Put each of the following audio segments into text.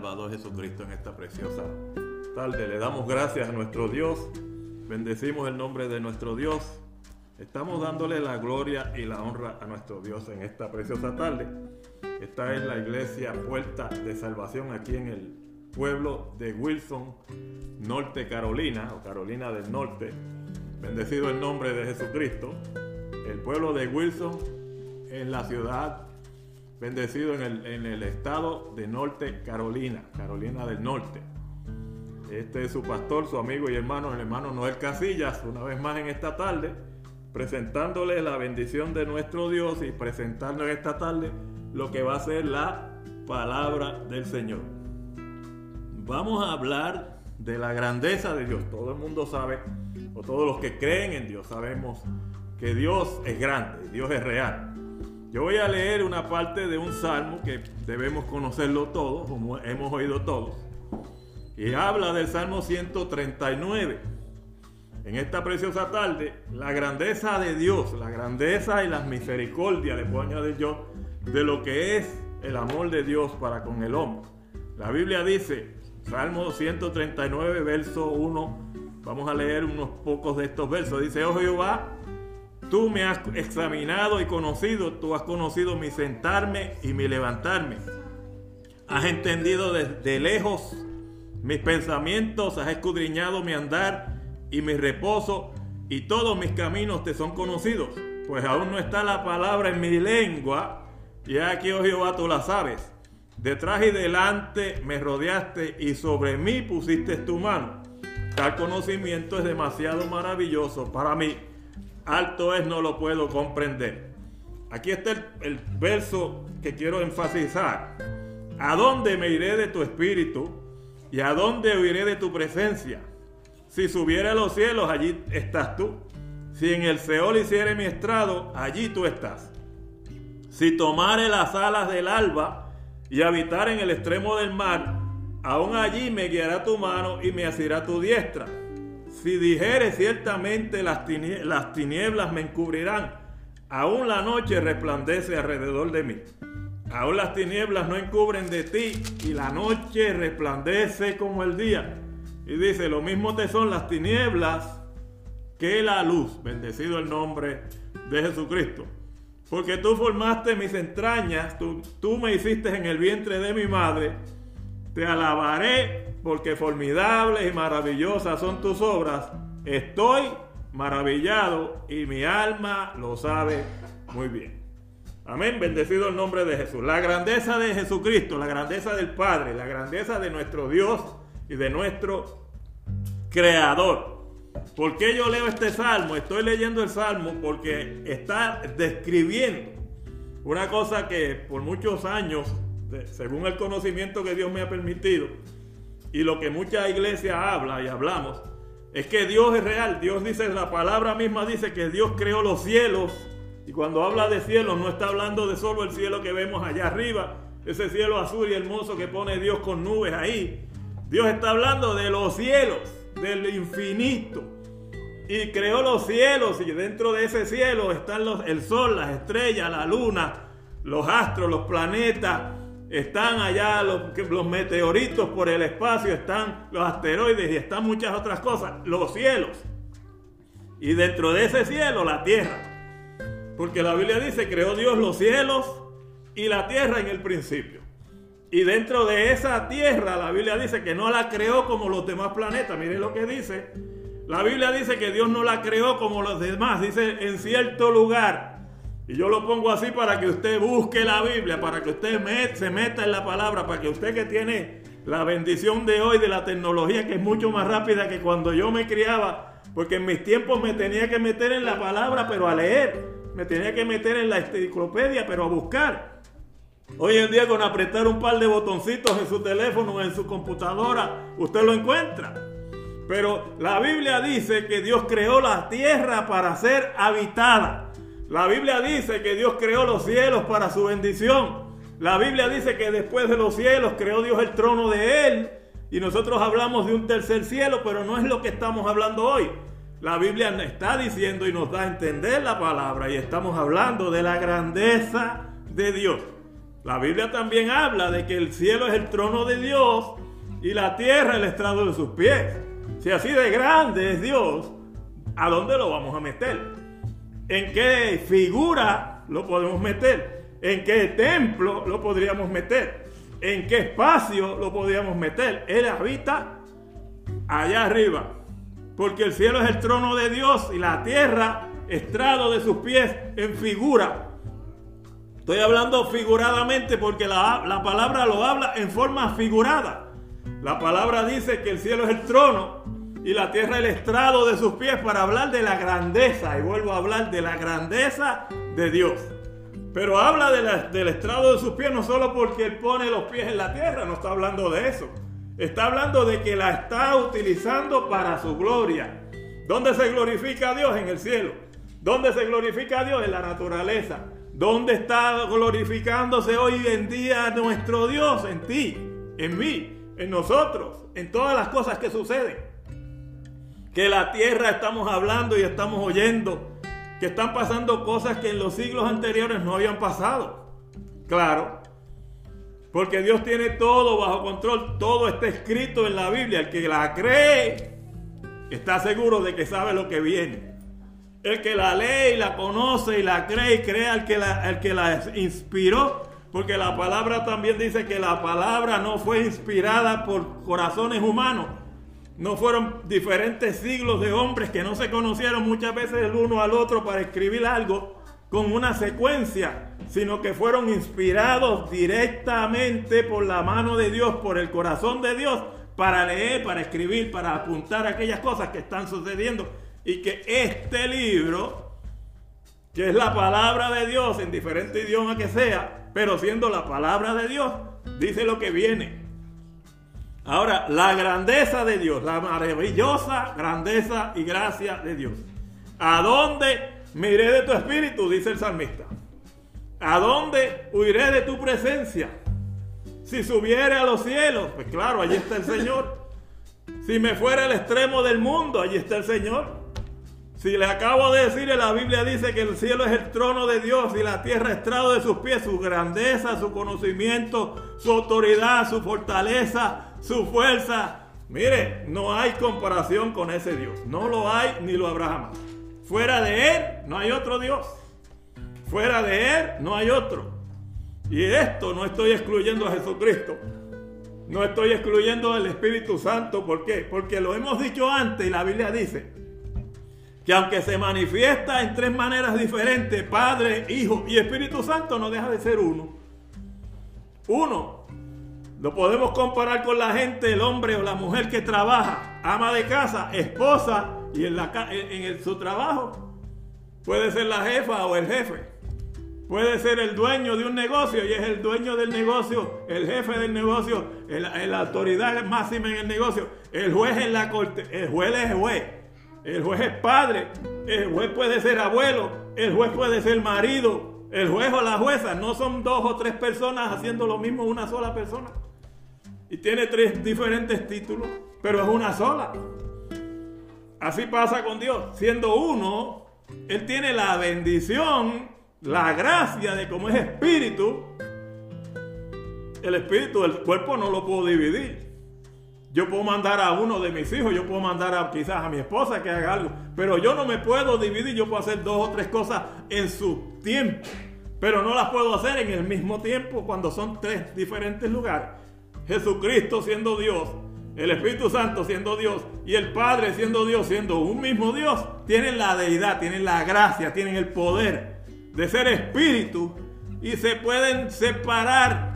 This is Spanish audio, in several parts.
Salvador Jesucristo en esta preciosa tarde. Le damos gracias a nuestro Dios, bendecimos el nombre de nuestro Dios. Estamos dándole la gloria y la honra a nuestro Dios en esta preciosa tarde. Esta es la iglesia Puerta de Salvación aquí en el pueblo de Wilson, Norte Carolina o Carolina del Norte. Bendecido el nombre de Jesucristo. El pueblo de Wilson en la ciudad bendecido en el, en el estado de Norte Carolina, Carolina del Norte. Este es su pastor, su amigo y hermano, el hermano Noel Casillas, una vez más en esta tarde, presentándole la bendición de nuestro Dios y presentando en esta tarde lo que va a ser la palabra del Señor. Vamos a hablar de la grandeza de Dios. Todo el mundo sabe, o todos los que creen en Dios, sabemos que Dios es grande, Dios es real. Yo voy a leer una parte de un salmo que debemos conocerlo todos, como hemos oído todos. Y habla del Salmo 139. En esta preciosa tarde, la grandeza de Dios, la grandeza y las misericordias, le puedo añadir yo, de lo que es el amor de Dios para con el hombre. La Biblia dice, Salmo 139, verso 1, vamos a leer unos pocos de estos versos. Dice, oh Jehová, Tú me has examinado y conocido, tú has conocido mi sentarme y mi levantarme. Has entendido desde lejos mis pensamientos, has escudriñado mi andar y mi reposo, y todos mis caminos te son conocidos. Pues aún no está la palabra en mi lengua, y aquí, oh Jehová, tú la sabes. Detrás y delante me rodeaste y sobre mí pusiste tu mano. Tal conocimiento es demasiado maravilloso para mí alto es, no lo puedo comprender. Aquí está el, verso que quiero enfatizar. ¿A dónde me iré de tu espíritu? ¿Y a dónde huiré de tu presencia? Si subiera a los cielos, allí estás tú. Si en el Seol hiciere mi estrado, allí tú estás. Si tomare las alas del alba y habitar en el extremo del mar, aún allí me guiará tu mano y me asirá tu diestra. Si dijere ciertamente las, tinieblas me encubrirán, aún la noche resplandece alrededor de mí. Aún las tinieblas no encubren de ti y la noche resplandece como el día. Y dice, lo mismo te son las tinieblas que la luz. Bendecido el nombre de Jesucristo. Porque tú formaste mis entrañas, tú, tú me hiciste en el vientre de mi madre. Te alabaré porque formidables y maravillosas son tus obras. Estoy maravillado y mi alma lo sabe muy bien. Amén, bendecido el nombre de Jesús. La grandeza de Jesucristo, la grandeza del Padre, la grandeza de nuestro Dios y de nuestro Creador. ¿Por qué yo leo este salmo? Estoy leyendo el salmo porque está describiendo una cosa que por muchos años, según el conocimiento que Dios me ha permitido, y lo que mucha iglesia habla y hablamos es que Dios es real. Dios dice, la palabra misma dice que Dios creó los cielos. Y cuando habla de cielos no está hablando de solo el cielo que vemos allá arriba, ese cielo azul y hermoso que pone Dios con nubes ahí. Dios está hablando de los cielos, del infinito. Y creó los cielos y dentro de ese cielo están los, el sol, las estrellas, la luna, los astros, los planetas, están allá los, meteoritos por el espacio, están los asteroides y están muchas otras cosas, los cielos. Y dentro de ese cielo la tierra. Porque la Biblia dice, creó Dios los cielos y la tierra en el principio. Y dentro de esa tierra la Biblia dice que no la creó como los demás planetas. Miren lo que dice. La Biblia dice que Dios no la creó como los demás. Dice en cierto lugar y yo lo pongo así para que usted busque la Biblia, para que usted se meta en la palabra, para que usted que tiene la bendición de hoy de la tecnología, que es mucho más rápida que cuando yo me criaba, porque en mis tiempos me tenía que meter en la palabra, pero a leer, me tenía que meter en la enciclopedia, pero a buscar. Hoy en día con apretar un par de botoncitos en su teléfono, en su computadora, usted lo encuentra. Pero la Biblia dice que Dios creó la tierra para ser habitada. La Biblia dice que Dios creó los cielos para su bendición. La Biblia dice que después de los cielos creó Dios el trono de Él. Y nosotros hablamos de un tercer cielo, pero no es lo que estamos hablando hoy. La Biblia está diciendo y nos da a entender la palabra y estamos hablando de la grandeza de Dios. La Biblia también habla de que el cielo es el trono de Dios y la tierra el estrado de sus pies. Si así de grande es Dios, ¿a dónde lo vamos a meter? ¿En qué figura lo podemos meter? ¿En qué templo lo podríamos meter? ¿En qué espacio lo podríamos meter? Él habita allá arriba. Porque el cielo es el trono de Dios y la tierra estrado de sus pies en figura. Estoy hablando figuradamente porque la, la, palabra lo habla en forma figurada. La palabra dice que el cielo es el trono y la tierra el estrado de sus pies para hablar de la grandeza. Y vuelvo a hablar de la grandeza de Dios. Pero habla del estrado de sus pies no solo porque Él pone los pies en la tierra, no está hablando de eso. Está hablando de que la está utilizando para su gloria. ¿Dónde se glorifica a Dios? En el cielo. ¿Dónde se glorifica a Dios? En la naturaleza. ¿Dónde está glorificándose hoy en día nuestro Dios? En ti, en mí, en nosotros, en todas las cosas que suceden. Que la tierra estamos hablando y estamos oyendo que están pasando cosas que en los siglos anteriores no habían pasado. Claro, porque Dios tiene todo bajo control, todo está escrito en la Biblia. El que la cree está seguro de que sabe lo que viene. El que la lee y la conoce y la cree y cree al que la, que la inspiró, porque la palabra también dice que la palabra no fue inspirada por corazones humanos, no fueron diferentes siglos de hombres que no se conocieron muchas veces el uno al otro para escribir algo con una secuencia, sino que fueron inspirados directamente por la mano de Dios, por el corazón de Dios, para leer, para escribir, para apuntar aquellas cosas que están sucediendo. Y que este libro, que es la palabra de Dios en diferente idioma que sea, pero siendo la palabra de Dios, dice lo que viene. Ahora, la grandeza de Dios, la maravillosa grandeza y gracia de Dios. ¿A dónde me iré de tu espíritu? Dice el salmista. ¿A dónde huiré de tu presencia? Si subiere a los cielos, pues claro, allí está el Señor. Si me fuera al extremo del mundo, allí está el Señor. Si le acabo de decir, la Biblia dice que el cielo es el trono de Dios y la tierra estrado de sus pies, su grandeza, su conocimiento, su autoridad, su fortaleza, su fuerza. Mire, no hay comparación con ese Dios. No lo hay ni lo habrá jamás. Fuera de Él no hay otro Dios. Fuera de Él no hay otro. Y esto no estoy excluyendo a Jesucristo. No estoy excluyendo al Espíritu Santo. ¿Por qué? Porque lo hemos dicho antes y la Biblia dice que aunque se manifiesta en tres maneras diferentes, Padre, Hijo y Espíritu Santo, no deja de ser uno. Uno, lo podemos comparar con la gente, el hombre o la mujer que trabaja, ama de casa, esposa y en, su trabajo. Puede ser la jefa o el jefe. Puede ser el dueño de un negocio y es el dueño del negocio, el jefe del negocio, la autoridad máxima en el negocio, el juez en la corte, el juez es juez, el juez es padre, el juez puede ser abuelo, el juez puede ser marido, el juez o la jueza, no son dos o tres personas haciendo lo mismo una sola persona y tiene tres diferentes títulos, pero es una sola. Así pasa con Dios. Siendo uno, Él tiene la bendición, la gracia de como es espíritu. El espíritu del cuerpo no lo puedo dividir. Yo puedo mandar a uno de mis hijos, yo puedo mandar a quizás a mi esposa que haga algo, pero yo no me puedo dividir, yo puedo hacer dos o tres cosas en su tiempo, pero no las puedo hacer en el mismo tiempo cuando son tres diferentes lugares. Jesucristo siendo Dios, el Espíritu Santo siendo Dios y el Padre siendo Dios, siendo un mismo Dios, tienen la deidad, tienen la gracia, tienen el poder de ser espíritu y se pueden separar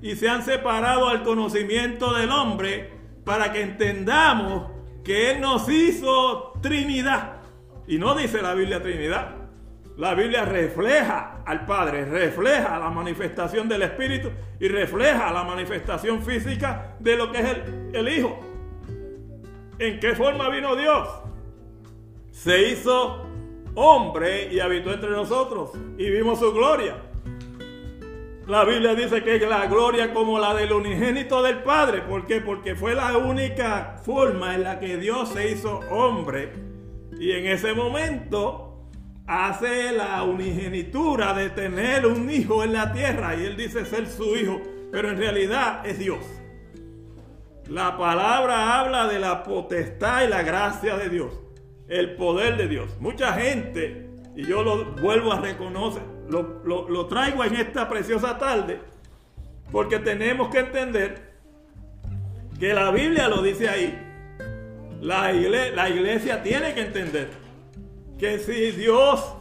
y se han separado al conocimiento del hombre para que entendamos que Él nos hizo Trinidad. Y no dice la Biblia Trinidad, la Biblia refleja al Padre, refleja la manifestación del Espíritu y refleja la manifestación física de lo que es el, Hijo. ¿En qué forma vino Dios? Se hizo hombre y habitó entre nosotros y vimos su gloria. La Biblia dice que es la gloria como la del unigénito del Padre. ¿Por qué? Porque fue la única forma en la que Dios se hizo hombre. Y en ese momento hace la unigenitura de tener un hijo en la tierra y él dice ser su hijo, pero en realidad es Dios. La palabra habla de la potestad y la gracia de Dios, el poder de Dios. Mucha gente, y yo lo vuelvo a reconocer, lo, lo traigo en esta preciosa tarde, porque tenemos que entender que la Biblia lo dice ahí. La la iglesia tiene que entender que si Dios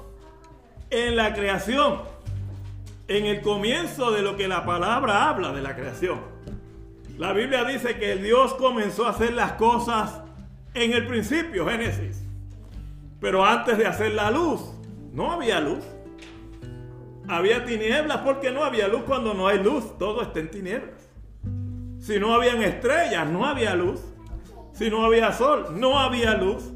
en la creación, en el comienzo de lo que la palabra habla de la creación, la Biblia dice que Dios comenzó a hacer las cosas en el principio, Génesis. Pero antes de hacer la luz, no había luz. Había tinieblas porque no había luz cuando no hay luz, todo está en tinieblas. Si no habían estrellas, no había luz. Si no había sol, no había luz.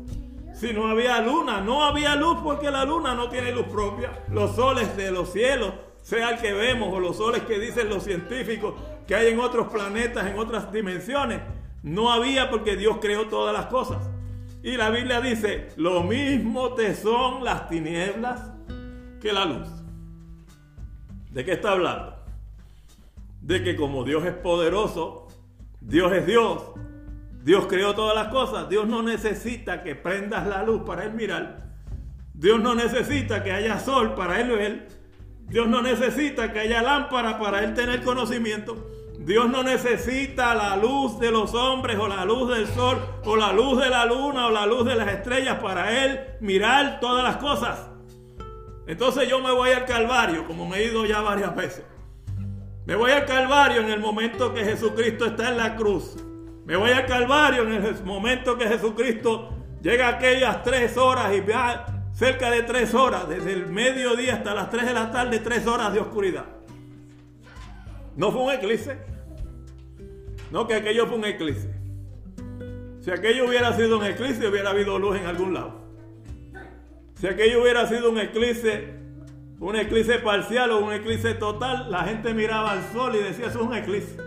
Si no había luna, no había luz porque la luna no tiene luz propia. Los soles de los cielos, sea el que vemos o los soles que dicen los científicos que hay en otros planetas, en otras dimensiones, no había porque Dios creó todas las cosas. Y la Biblia dice, lo mismo te son las tinieblas que la luz. ¿De qué está hablando? De que como Dios es poderoso, Dios es Dios, Dios creó todas las cosas. Dios no necesita que prendas la luz para él mirar. Dios no necesita que haya sol para él ver. Dios no necesita que haya lámpara para él tener conocimiento. Dios no necesita la luz de los hombres o la luz del sol o la luz de la luna o la luz de las estrellas para él mirar todas las cosas. Entonces yo me voy al Calvario, como me he ido ya varias veces. Me voy al Calvario en el momento que Jesucristo está en la cruz. Me voy al Calvario en el momento que Jesucristo llega a aquellas tres horas y vea cerca de tres horas, desde el mediodía hasta las tres de la tarde, tres horas de oscuridad. No fue un eclipse. No, que aquello fue un eclipse. Si aquello hubiera sido un eclipse, hubiera habido luz en algún lado. Si aquello hubiera sido un eclipse, un eclipse parcial o un eclipse total, la gente miraba al sol y decía, eso es un eclipse.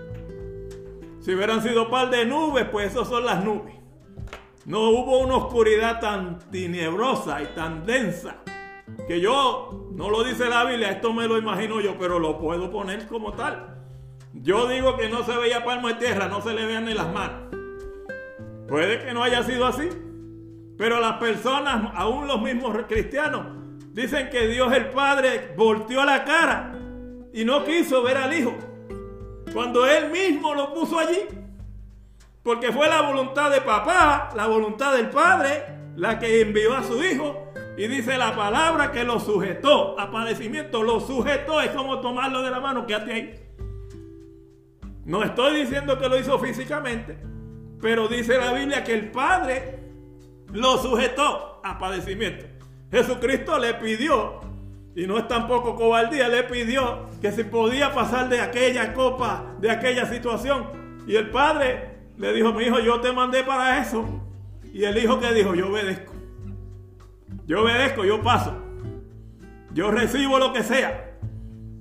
Si hubieran sido par de nubes, pues eso son las nubes. No hubo una oscuridad tan tenebrosa y tan densa que yo, no lo dice la Biblia, esto me lo imagino yo, pero lo puedo poner como tal. Yo digo que no se veía palmo de tierra, no se le vean ni las manos. Puede que no haya sido así, pero las personas, aún los mismos cristianos, dicen que Dios el Padre volteó la cara y no quiso ver al Hijo. Cuando Él mismo lo puso allí. Porque fue la voluntad de papá, la voluntad del Padre, la que envió a su Hijo. Y dice la palabra que lo sujetó a padecimiento. Lo sujetó, es como tomarlo de la mano, quédate ahí. No estoy diciendo que lo hizo físicamente, pero dice la Biblia que el Padre lo sujetó a padecimiento. Jesucristo le pidió y no es tampoco cobardía, le pidió que si podía pasar de aquella copa, de aquella situación. Y el padre le dijo, mi hijo, yo te mandé para eso. Y el hijo que dijo, yo obedezco. Yo obedezco, yo paso. Yo recibo lo que sea.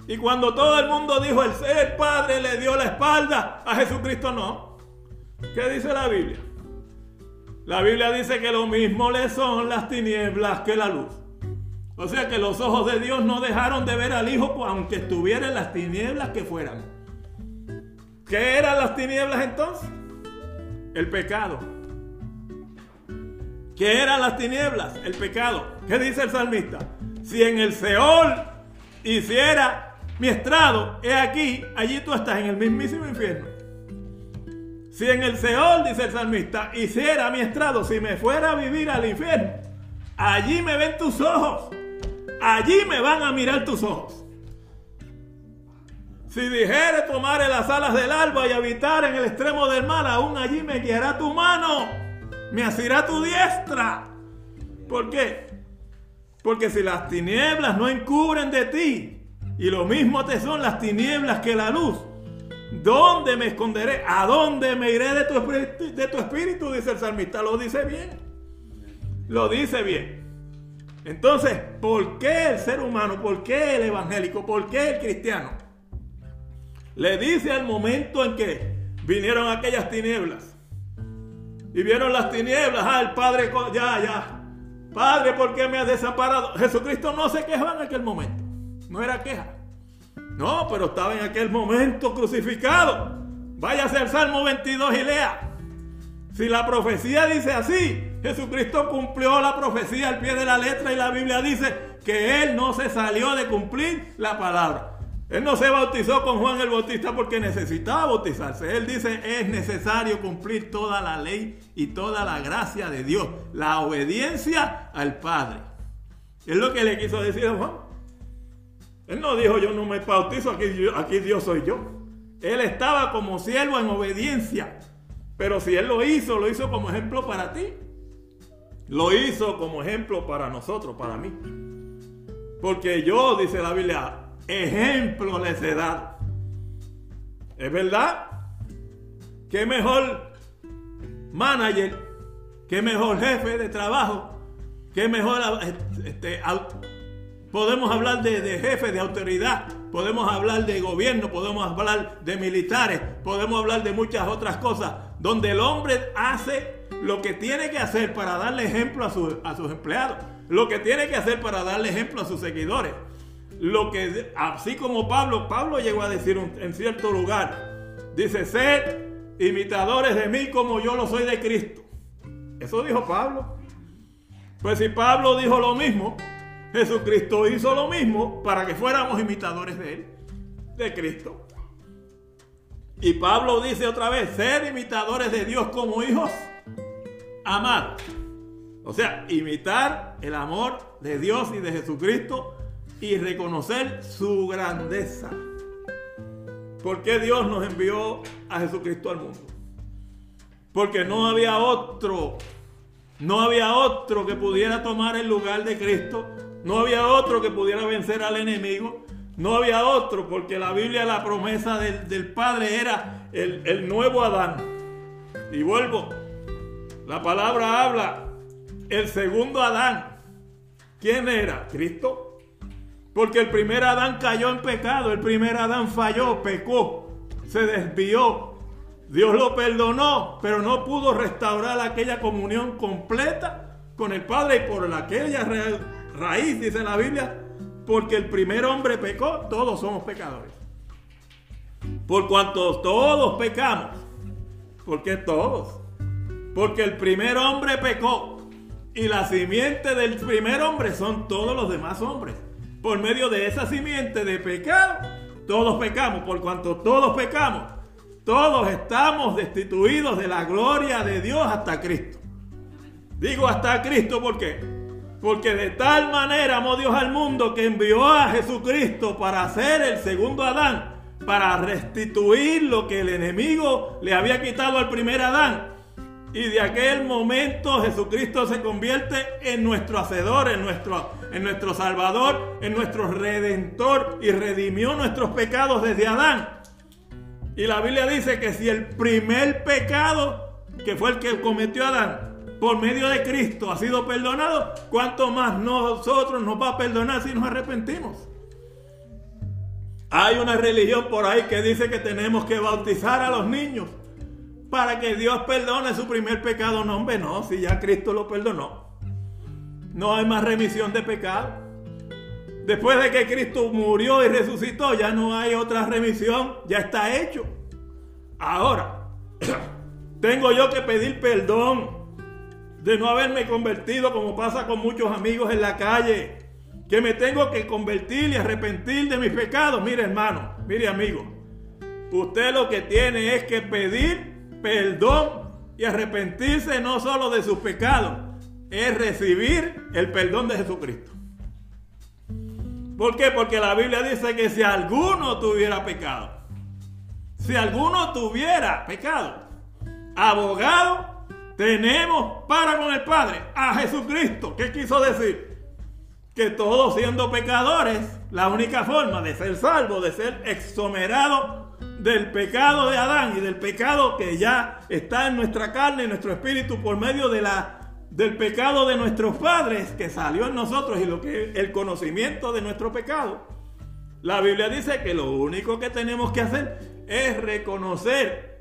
Y cuando todo el mundo dijo, el ser padre le dio la espalda, a Jesucristo no. ¿Qué dice la Biblia? La Biblia dice que lo mismo le son las tinieblas que la luz. O sea que los ojos de Dios no dejaron de ver al Hijo aunque estuviera en las tinieblas que fueran. ¿Qué eran las tinieblas entonces? El pecado. ¿Qué eran las tinieblas? El pecado. ¿Qué dice el salmista? Si en el Seol hiciera mi estrado, he aquí, allí tú estás en el mismísimo infierno. Si en el Seol, dice el salmista, hiciera mi estrado, si me fuera a vivir al infierno, allí me ven tus ojos allí me van a mirar tus ojos. Si dijere tomar las alas del alba y habitar en el extremo del mar, aún allí me guiará tu mano, me asirá tu diestra. ¿Por qué? Porque si las tinieblas no encubren de ti, y lo mismo te son las tinieblas que la luz, ¿dónde me esconderé? ¿A dónde me iré de tu, de tu espíritu? Dice el salmista. Lo dice bien. Lo dice bien. Entonces, ¿por qué el ser humano, por qué el evangélico, por qué el cristiano le dice al momento en que vinieron aquellas tinieblas y vieron las tinieblas, ah, el Padre, ya, ya, Padre, ¿por qué me has desamparado? Jesucristo no se quejó en aquel momento. No era queja. No, pero estaba en aquel momento crucificado. Váyase al Salmo 22 y lea. Si la profecía dice así, Jesucristo cumplió la profecía al pie de la letra y la Biblia dice que Él no se salió de cumplir la palabra. Él no se bautizó con Juan el Bautista porque necesitaba bautizarse. Él dice, es necesario cumplir toda la ley y toda la gracia de Dios. La obediencia al Padre. Es lo que le quiso decir a Juan. Él no dijo, yo no me bautizo, aquí, aquí Dios soy yo. Él estaba como siervo en obediencia. Pero si Él lo hizo, lo hizo como ejemplo para ti. Lo hizo como ejemplo para nosotros, para mí. Porque yo, dice la Biblia, ejemplo les he dado. ¿Es verdad? ¿Qué mejor manager? ¿Qué mejor jefe de trabajo? ¿Qué mejor este, podemos hablar de, de jefe, de autoridad? Podemos hablar de gobierno, podemos hablar de militares, podemos hablar de muchas otras cosas, donde el hombre hace lo que tiene que hacer para darle ejemplo a, a sus empleados, lo que tiene que hacer para darle ejemplo a sus seguidores lo que, así como Pablo, Pablo llegó a decir en cierto lugar, dice, sed imitadores de mí como yo lo soy de Cristo. Eso dijo Pablo. Pues si Pablo dijo lo mismo, Jesucristo hizo lo mismo para que fuéramos imitadores de él, de Cristo. Y Pablo dice otra vez, sed imitadores de Dios como hijos amados. O sea, imitar el amor de Dios y de Jesucristo y reconocer su grandeza. porque Dios nos envió a Jesucristo al mundo? Porque no había otro, no había otro que pudiera tomar el lugar de Cristo, no había otro que pudiera vencer al enemigo, no había otro, porque la Biblia, la promesa del, Padre era el, el nuevo Adán. Y vuelvo, la palabra habla, el segundo Adán. ¿Quién era? Cristo. Porque el primer Adán cayó en pecado, el primer Adán falló, pecó, se desvió. Dios lo perdonó, pero no pudo restaurar aquella comunión completa con el Padre y por aquella raíz, dice la Biblia, porque el primer hombre pecó, todos somos pecadores. Por cuanto todos pecamos, porque todos, porque el primer hombre pecó y la simiente del primer hombre son todos los demás hombres por medio de esa simiente de pecado, todos pecamos, por cuanto todos pecamos, todos estamos destituidos de la gloria de Dios hasta Cristo. Digo hasta Cristo, ¿por qué? Porque de tal manera amó Dios al mundo que envió a Jesucristo para ser el segundo Adán, para restituir lo que el enemigo le había quitado al primer Adán. Y de aquel momento Jesucristo se convierte en nuestro hacedor, en nuestro en nuestro Salvador, en nuestro Redentor y redimió nuestros pecados desde Adán. Y la Biblia dice que si el primer pecado, que fue el que cometió Adán, por medio de Cristo ha sido perdonado, ¿cuánto más nosotros nos va a perdonar si nos arrepentimos? Hay una religión por ahí que dice que tenemos que bautizar a los niños para que Dios perdone su primer pecado. No, hombre, no, si ya Cristo lo perdonó. No hay más remisión de pecado. Después de que Cristo murió y resucitó, ya no hay otra remisión, ya está hecho. Ahora, tengo yo que pedir perdón de no haberme convertido como pasa con muchos amigos en la calle, que me tengo que convertir y arrepentir de mis pecados. Mire hermano, mire amigo, usted lo que tiene es que pedir perdón y arrepentirse no solo de sus pecados, es recibir el perdón de Jesucristo. ¿Por qué? Porque la Biblia dice que si alguno tuviera pecado, si alguno tuviera pecado, abogado tenemos para con el Padre, a Jesucristo. ¿Qué quiso decir? Que todos siendo pecadores, la única forma de ser salvo, de ser exonerado del pecado de Adán y del pecado que ya está en nuestra carne, en nuestro espíritu, por medio del pecado de nuestros padres que salió en nosotros y lo que el conocimiento de nuestro pecado. La Biblia dice que lo único que tenemos que hacer es reconocer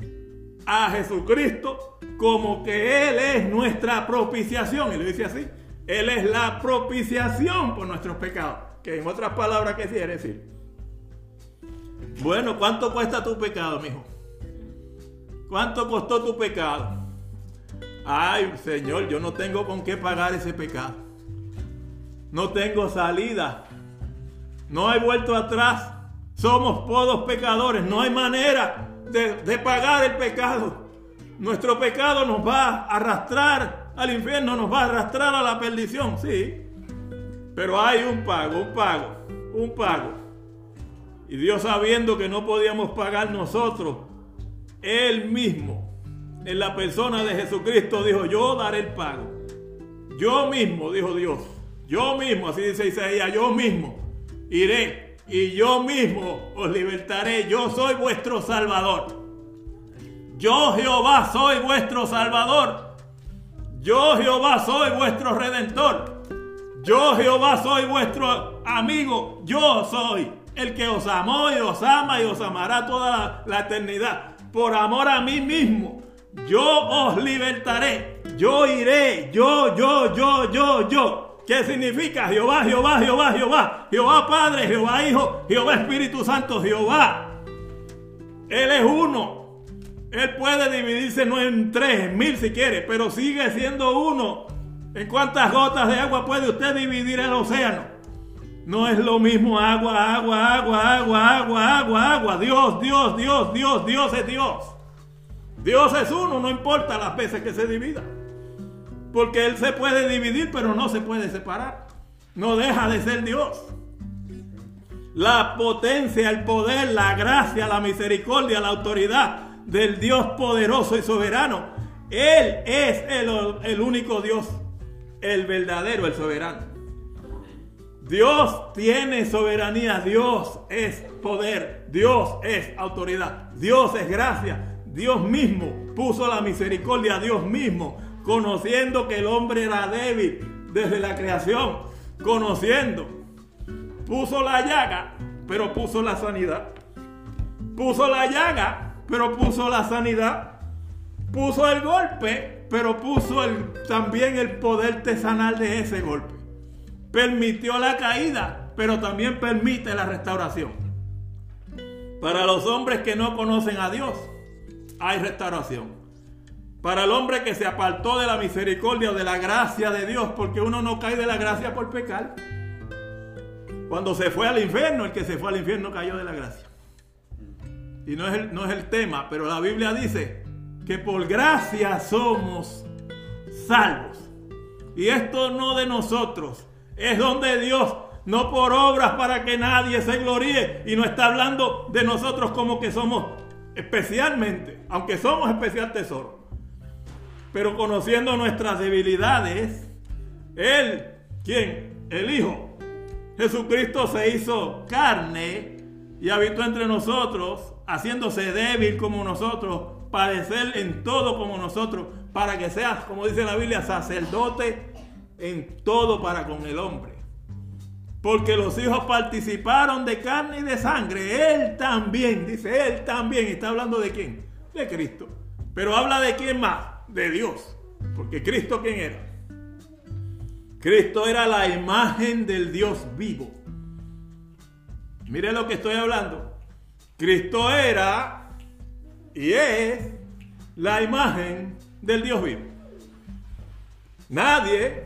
a Jesucristo como que Él es nuestra propiciación. Y lo dice así, Él es la propiciación por nuestros pecados. Que en otras palabras, ¿qué quiere decir? Bueno, ¿cuánto cuesta tu pecado, mijo? ¿Cuánto costó tu pecado? Ay, Señor, yo no tengo con qué pagar ese pecado. No tengo salida. No he vuelto atrás. Somos todos pecadores. No hay manera de, de pagar el pecado. Nuestro pecado nos va a arrastrar al infierno, nos va a arrastrar a la perdición, sí. Pero hay un pago, un pago, un pago. Y Dios sabiendo que no podíamos pagar nosotros, Él mismo, en la persona de Jesucristo, dijo, yo daré el pago. Yo mismo, dijo Dios, yo mismo, así dice Isaías, yo mismo iré y yo mismo os libertaré. Yo soy vuestro Salvador. Yo Jehová soy vuestro Salvador. Yo Jehová soy vuestro Redentor. Yo Jehová soy vuestro amigo. Yo soy el que os amó y os ama y os amará toda la, eternidad. Por amor a mí mismo. Yo os libertaré. Yo iré. Yo, yo, yo, yo, yo. ¿Qué significa Jehová, Jehová, Jehová, Jehová? Jehová Padre, Jehová Hijo, Jehová Espíritu Santo, Jehová. Él es uno. Él puede dividirse no en tres, mil si quiere, pero sigue siendo uno. ¿En cuántas gotas de agua puede usted dividir el océano? No es lo mismo agua, agua, agua, agua, agua, agua, agua. Dios, Dios, Dios, Dios, Dios es Dios. Dios es uno, no importa las veces que se divida. Porque Él se puede dividir, pero no se puede separar. No deja de ser Dios. La potencia, el poder, la gracia, la misericordia, la autoridad del Dios poderoso y soberano. Él es el, único Dios, el verdadero, el soberano. Dios tiene soberanía, Dios es poder, Dios es autoridad, Dios es gracia, Dios mismo puso la misericordia, Dios mismo, conociendo que el hombre era débil desde la creación, conociendo, puso la llaga, pero puso la sanidad, puso la llaga, pero puso la sanidad. Puso el golpe, pero puso también el poder tesanal de ese golpe. Permitió la caída, pero también permite la restauración. Para los hombres que no conocen a Dios, hay restauración. Para el hombre que se apartó de la misericordia o de la gracia de Dios, porque uno no cae de la gracia por pecar. Cuando se fue al infierno, el que se fue al infierno cayó de la gracia y no es, el, no es el tema, pero la Biblia dice que por gracia somos salvos. Y esto no de nosotros, es donde Dios, no por obras para que nadie se gloríe, y no está hablando de nosotros como que somos especialmente, aunque somos especial tesoro. Pero conociendo nuestras debilidades, Él, ¿quién? El Hijo. Jesucristo se hizo carne y habitó entre nosotros haciéndose débil como nosotros, padecer en todo como nosotros, para que seas, como dice la Biblia, sacerdote en todo para con el hombre. Porque los hijos participaron de carne y de sangre. Él también, dice él también. ¿Está hablando de quién? De Cristo. Pero habla de quién más? De Dios. Porque Cristo, ¿quién era? Cristo era la imagen del Dios vivo. Mire lo que estoy hablando. Cristo era y es la imagen del Dios vivo. Nadie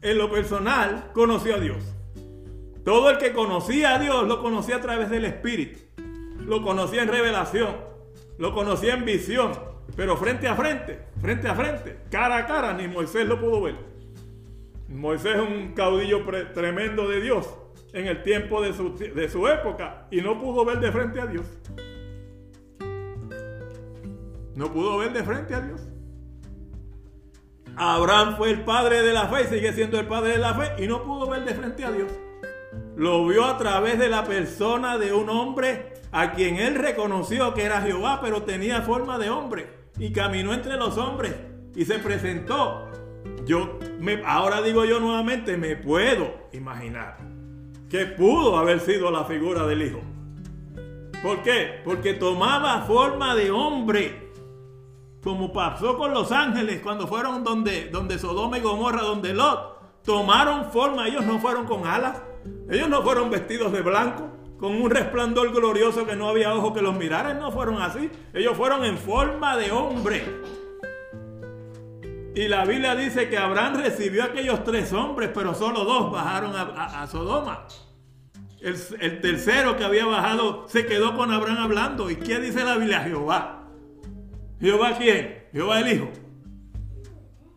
en lo personal conoció a Dios. Todo el que conocía a Dios lo conocía a través del Espíritu. Lo conocía en revelación. Lo conocía en visión. Pero frente a frente, frente a frente, cara a cara, ni Moisés lo pudo ver. Moisés es un caudillo tremendo de Dios en el tiempo de su, de su época y no pudo ver de frente a Dios. No pudo ver de frente a Dios. Abraham fue el padre de la fe, sigue siendo el padre de la fe y no pudo ver de frente a Dios. Lo vio a través de la persona de un hombre a quien él reconoció que era Jehová, pero tenía forma de hombre y caminó entre los hombres y se presentó. Yo me, ahora digo yo nuevamente, me puedo imaginar que pudo haber sido la figura del Hijo. ¿Por qué? Porque tomaba forma de hombre. Como pasó con los ángeles cuando fueron donde, donde Sodoma y Gomorra, donde Lot, tomaron forma, ellos no fueron con alas, ellos no fueron vestidos de blanco, con un resplandor glorioso que no había ojo que los miraran, no fueron así, ellos fueron en forma de hombre. Y la Biblia dice que Abraham recibió a aquellos tres hombres, pero solo dos bajaron a, Sodoma. El, el, tercero que había bajado se quedó con Abraham hablando. ¿Y qué dice la Biblia? Jehová. ¿Jehová quién? Jehová el Hijo.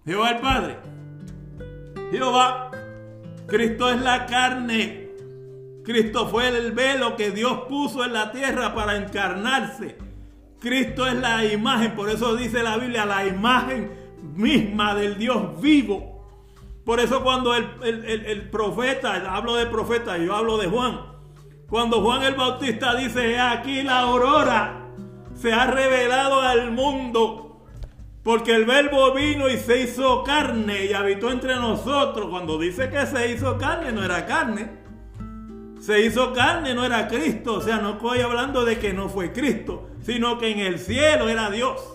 Jehová el Padre. Jehová. Cristo es la carne. Cristo fue el velo que Dios puso en la tierra para encarnarse. Cristo es la imagen, por eso dice la Biblia, la imagen misma del Dios vivo. Por eso cuando el, el, profeta, hablo de profeta, yo hablo de Juan, cuando Juan el Bautista dice, aquí la aurora se ha revelado al mundo, porque el verbo vino y se hizo carne y habitó entre nosotros. Cuando dice que se hizo carne, no era carne. Se hizo carne, no era Cristo. O sea, no estoy hablando de que no fue Cristo, sino que en el cielo era Dios.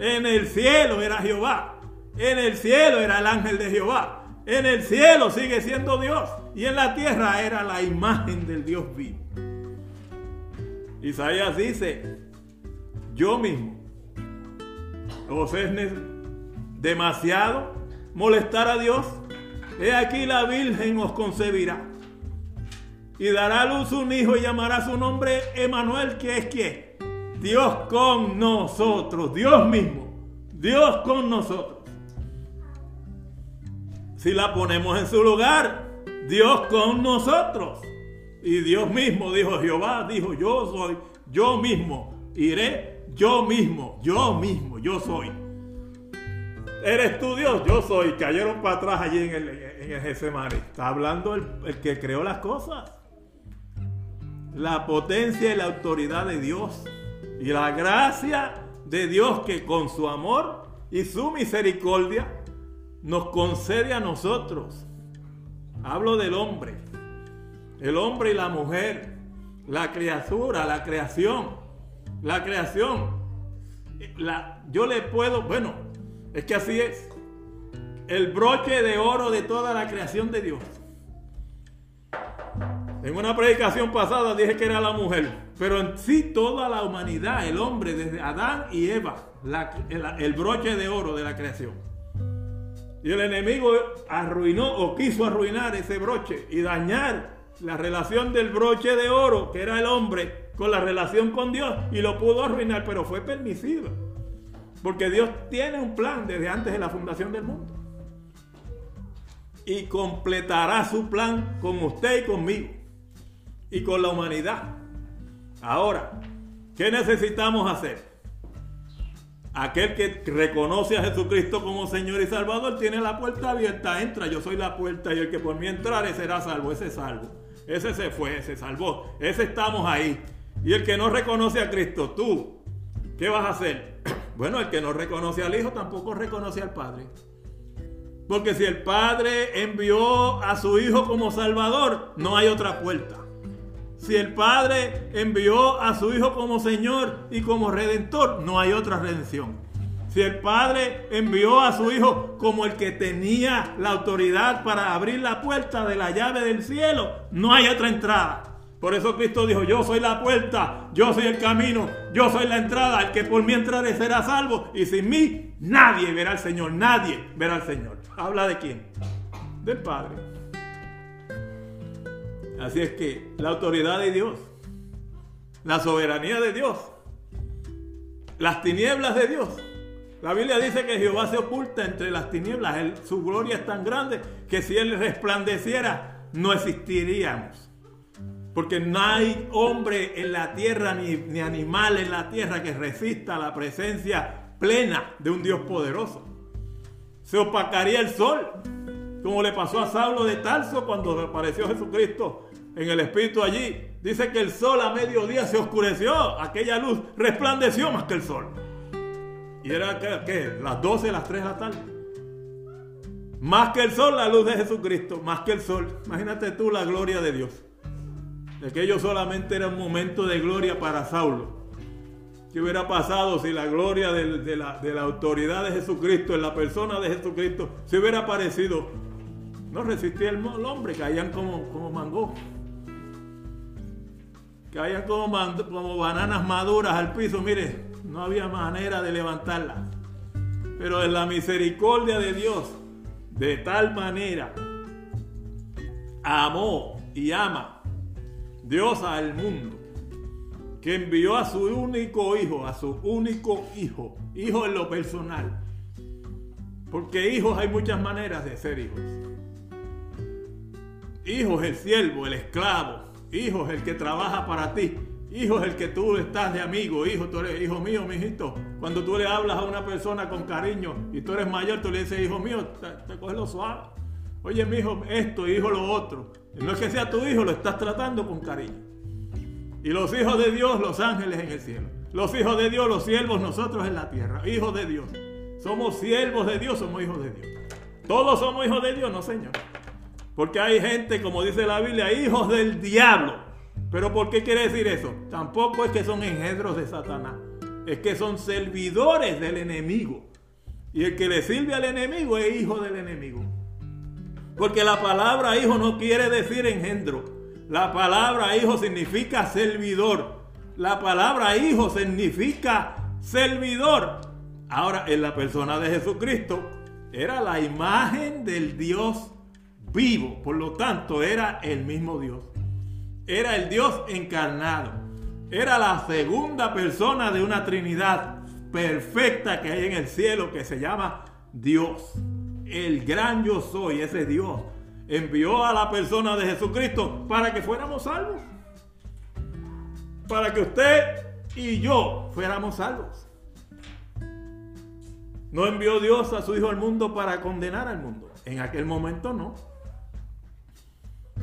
En el cielo era Jehová. En el cielo era el ángel de Jehová. En el cielo sigue siendo Dios. Y en la tierra era la imagen del Dios vivo. Isaías dice, yo mismo os es demasiado molestar a Dios, he aquí la Virgen os concebirá y dará a luz un hijo y llamará su nombre Emanuel, que es que Dios con nosotros, Dios mismo, Dios con nosotros. Si la ponemos en su lugar, Dios con nosotros. Y Dios mismo dijo, Jehová dijo, yo soy, yo mismo iré yo mismo, yo mismo, yo soy. ¿Eres tú Dios? Yo soy. Cayeron para atrás allí en el, en Está hablando el, el que creó las cosas. La potencia y la autoridad de Dios. Y la gracia de Dios que con su amor y su misericordia nos concede a nosotros. Hablo del hombre. El hombre y la mujer. La criatura, la creación la creación. Yo le puedo, bueno, es que así es. El broche de oro de toda la creación de Dios. En una predicación pasada dije que era la mujer, pero en sí toda la humanidad, el hombre, desde Adán y Eva, el, el broche de oro de la creación. Y el enemigo arruinó o quiso arruinar ese broche y dañar la relación del broche de oro, que era el hombre, con la relación con Dios y lo pudo arruinar, pero fue permisivo. Porque Dios tiene un plan desde antes de la fundación del mundo. Y completará su plan con usted y conmigo. Y con la humanidad. Ahora, ¿qué necesitamos hacer? Aquel que reconoce a Jesucristo como Señor y Salvador tiene la puerta abierta. Entra, yo soy la puerta y el que por mí entrare será salvo. Ese es salvo. Ese se fue, se salvó. Ese estamos ahí. Y el que no reconoce a Cristo, tú, ¿qué vas a hacer? Bueno, el que no reconoce al Hijo tampoco reconoce al Padre. Porque si el Padre envió a su Hijo como Salvador, no hay otra puerta. Si el Padre envió a su Hijo como Señor y como Redentor, no hay otra redención. Si el Padre envió a su Hijo como el que tenía la autoridad para abrir la puerta de la llave del cielo, no hay otra entrada. Por eso Cristo dijo, yo soy la puerta, yo soy el camino, yo soy la entrada, el que por mí entrare será salvo. Y sin mí nadie verá al Señor, nadie verá al Señor. ¿Habla de quién? Del Padre. Así es que la autoridad de Dios, la soberanía de Dios, las tinieblas de Dios. La Biblia dice que Jehová se oculta entre las tinieblas. su gloria es tan grande que si Él resplandeciera, no existiríamos. Porque no hay hombre en la tierra ni, animal en la tierra que resista la presencia plena de un Dios poderoso. Se opacaría el sol, como le pasó a Saulo de Tarso cuando apareció Jesucristo en el Espíritu allí. Dice que el sol a mediodía se oscureció, aquella luz resplandeció más que el sol. Y era que las 12, las 3 de la tarde. Más que el sol, la luz de Jesucristo, más que el sol. Imagínate tú la gloria de Dios. Aquello solamente era un momento de gloria para Saulo. ¿Qué hubiera pasado si la gloria de, la, autoridad de Jesucristo, en la persona de Jesucristo, se hubiera aparecido No resistía el, hombre, caían como, como mango. Caían como, como bananas maduras al piso. Mire, no había manera de levantarlas. Pero en la misericordia de Dios, de tal manera, amó y ama Dios al mundo, que envió a su único hijo, a su único hijo, hijo en lo personal. Porque hijos hay muchas maneras de ser hijos. Hijos el siervo, el esclavo. Hijos el que trabaja para ti. Hijo es el que tú estás de amigo, hijo, tú eres hijo mío, mijito. Cuando tú le hablas a una persona con cariño y tú eres mayor, tú le dices, hijo mío, te, coges lo suave. Oye, mi hijo, esto, hijo, lo otro. no es que sea tu hijo, lo estás tratando con cariño. Y los hijos de Dios, los ángeles en el cielo. Los hijos de Dios, los siervos, nosotros en la tierra. Hijos de Dios. Somos siervos de Dios, somos hijos de Dios. Todos somos hijos de Dios, no, Señor. Porque hay gente, como dice la Biblia, hijos del diablo. Pero ¿por qué quiere decir eso? Tampoco es que son engendros de Satanás. Es que son servidores del enemigo. Y el que le sirve al enemigo es hijo del enemigo. Porque la palabra hijo no quiere decir engendro. La palabra hijo significa servidor. La palabra hijo significa servidor. Ahora, en la persona de Jesucristo, era la imagen del Dios vivo. Por lo tanto, era el mismo Dios era el Dios encarnado. Era la segunda persona de una Trinidad perfecta que hay en el cielo que se llama Dios. El gran yo soy, ese Dios, envió a la persona de Jesucristo para que fuéramos salvos. Para que usted y yo fuéramos salvos. No envió Dios a su Hijo al mundo para condenar al mundo. En aquel momento no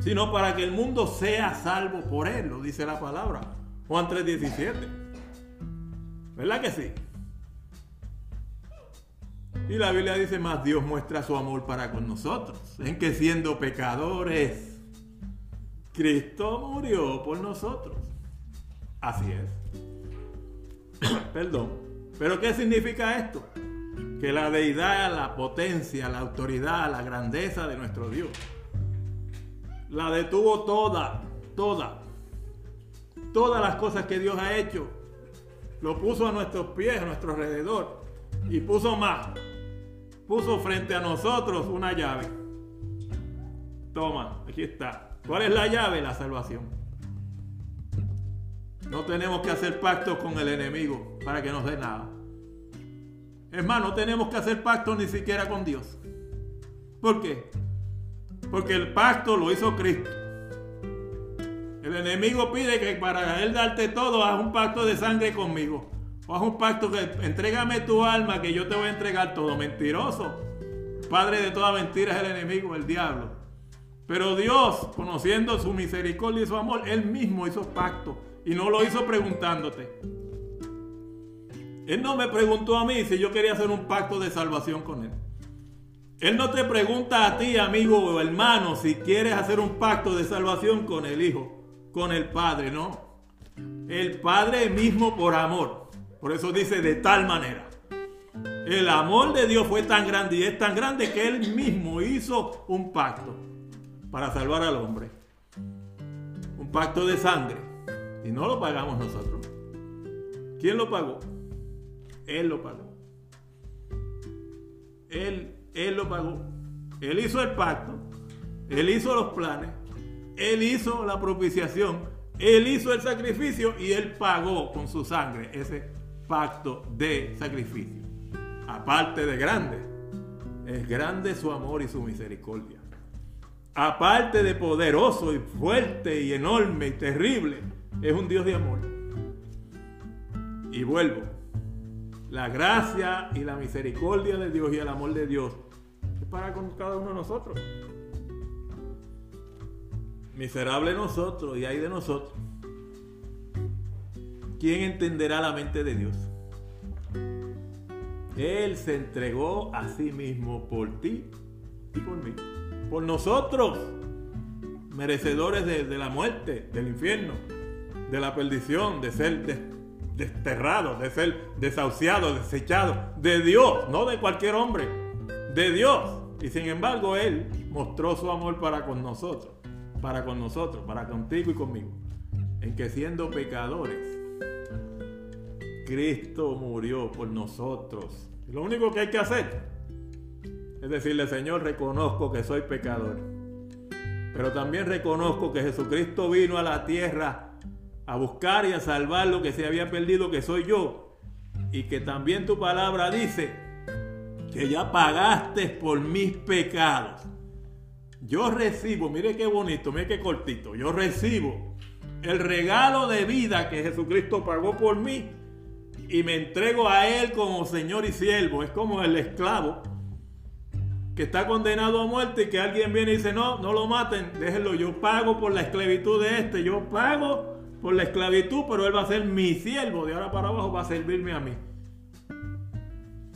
sino para que el mundo sea salvo por él, lo dice la palabra. Juan 3:17. ¿Verdad que sí? Y la Biblia dice más, Dios muestra su amor para con nosotros, en que siendo pecadores, Cristo murió por nosotros. Así es. Perdón. Pero ¿qué significa esto? Que la deidad, la potencia, la autoridad, la grandeza de nuestro Dios la detuvo toda, toda. Todas las cosas que Dios ha hecho, lo puso a nuestros pies, a nuestro alrededor. Y puso más. Puso frente a nosotros una llave. Toma, aquí está. ¿Cuál es la llave? La salvación. No tenemos que hacer pactos con el enemigo para que nos dé nada. Es más, no tenemos que hacer pactos ni siquiera con Dios. ¿Por qué? Porque el pacto lo hizo Cristo. El enemigo pide que para él darte todo, haz un pacto de sangre conmigo. O haz un pacto que entrégame tu alma que yo te voy a entregar todo. Mentiroso. Padre de toda mentira es el enemigo, el diablo. Pero Dios, conociendo su misericordia y su amor, Él mismo hizo pacto. Y no lo hizo preguntándote. Él no me preguntó a mí si yo quería hacer un pacto de salvación con Él. Él no te pregunta a ti, amigo o hermano, si quieres hacer un pacto de salvación con el Hijo, con el Padre, no. El Padre mismo por amor. Por eso dice de tal manera. El amor de Dios fue tan grande y es tan grande que Él mismo hizo un pacto para salvar al hombre. Un pacto de sangre. Y no lo pagamos nosotros. ¿Quién lo pagó? Él lo pagó. Él él lo pagó. Él hizo el pacto. Él hizo los planes. Él hizo la propiciación. Él hizo el sacrificio y Él pagó con su sangre ese pacto de sacrificio. Aparte de grande, es grande su amor y su misericordia. Aparte de poderoso y fuerte y enorme y terrible, es un Dios de amor. Y vuelvo, la gracia y la misericordia de Dios y el amor de Dios para con cada uno de nosotros. Miserable nosotros y hay de nosotros. ¿Quién entenderá la mente de Dios? Él se entregó a sí mismo por ti y por mí. Por nosotros, merecedores de, la muerte, del infierno, de la perdición, de ser desterrados, de ser desahuciados, desechados. De Dios, no de cualquier hombre. De Dios. Y sin embargo, Él mostró su amor para con nosotros, para con nosotros, para contigo y conmigo, en que siendo pecadores, Cristo murió por nosotros. lo único que hay que hacer es decirle, Señor, reconozco que soy pecador, pero también reconozco que Jesucristo vino a la tierra a buscar y a salvar lo que se había perdido, que soy yo, y que también tu palabra dice que ya pagaste por mis pecados. Yo recibo, mire qué bonito, mire qué cortito, yo recibo el regalo de vida que Jesucristo pagó por mí y me entrego a Él como Señor y siervo. Es como el esclavo que está condenado a muerte y que alguien viene y dice, no, no lo maten, déjenlo, yo pago por la esclavitud de este, yo pago por la esclavitud, pero Él va a ser mi siervo, de ahora para abajo va a servirme a mí.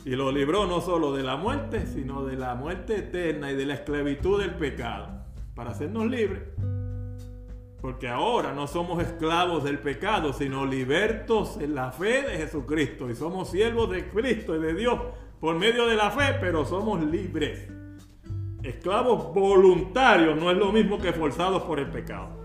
Y lo libró no solo de la muerte, sino de la muerte eterna y de la esclavitud del pecado, para hacernos libres. Porque ahora no somos esclavos del pecado, sino libertos en la fe de Jesucristo. Y somos siervos de Cristo y de Dios por medio de la fe, pero somos libres. Esclavos voluntarios no es lo mismo que forzados por el pecado.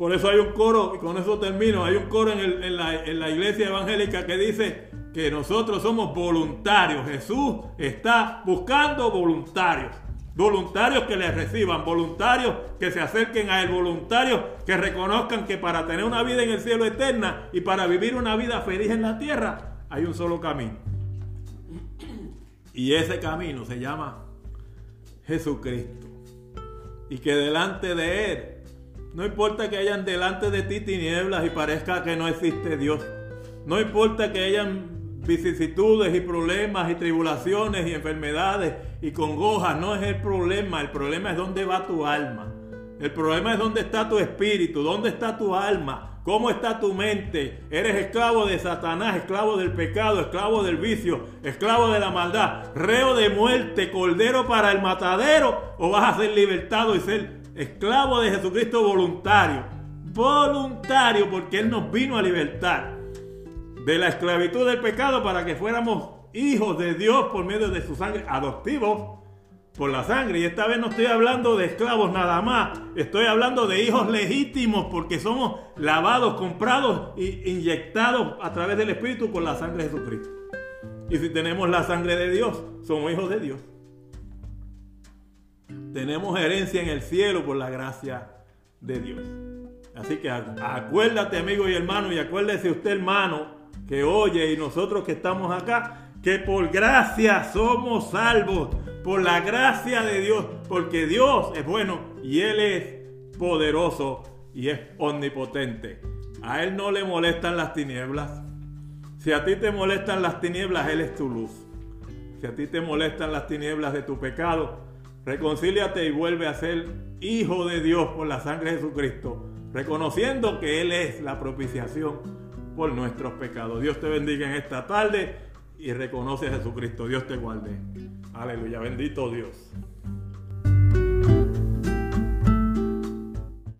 Por eso hay un coro, y con eso termino, hay un coro en, la, la iglesia evangélica que dice, que nosotros somos voluntarios. Jesús está buscando voluntarios. Voluntarios que le reciban, voluntarios que se acerquen a él, voluntarios que reconozcan que para tener una vida en el cielo eterna y para vivir una vida feliz en la tierra, hay un solo camino. Y ese camino se llama Jesucristo. Y que delante de Él, no importa que hayan delante de ti tinieblas y parezca que no existe Dios. No importa que hayan vicisitudes y problemas y tribulaciones y enfermedades y congojas. No es el problema, el problema es dónde va tu alma. El problema es dónde está tu espíritu, dónde está tu alma, cómo está tu mente. ¿Eres esclavo de Satanás, esclavo del pecado, esclavo del vicio, esclavo de la maldad, reo de muerte, cordero para el matadero? ¿O vas a ser libertado y ser esclavo de Jesucristo voluntario? Voluntario porque Él nos vino a libertar de la esclavitud del pecado para que fuéramos hijos de Dios por medio de su sangre, adoptivos por la sangre. Y esta vez no estoy hablando de esclavos nada más, estoy hablando de hijos legítimos porque somos lavados, comprados e inyectados a través del Espíritu por la sangre de Jesucristo. Y si tenemos la sangre de Dios, somos hijos de Dios. Tenemos herencia en el cielo por la gracia de Dios. Así que acuérdate, amigo y hermano, y acuérdese usted, hermano, que oye y nosotros que estamos acá, que por gracia somos salvos, por la gracia de Dios, porque Dios es bueno y Él es poderoso y es omnipotente. A Él no le molestan las tinieblas. Si a ti te molestan las tinieblas, Él es tu luz. Si a ti te molestan las tinieblas de tu pecado, reconcíliate y vuelve a ser hijo de Dios por la sangre de Jesucristo, reconociendo que Él es la propiciación por nuestros pecados. Dios te bendiga en esta tarde y reconoce a Jesucristo. Dios te guarde. Aleluya, bendito Dios.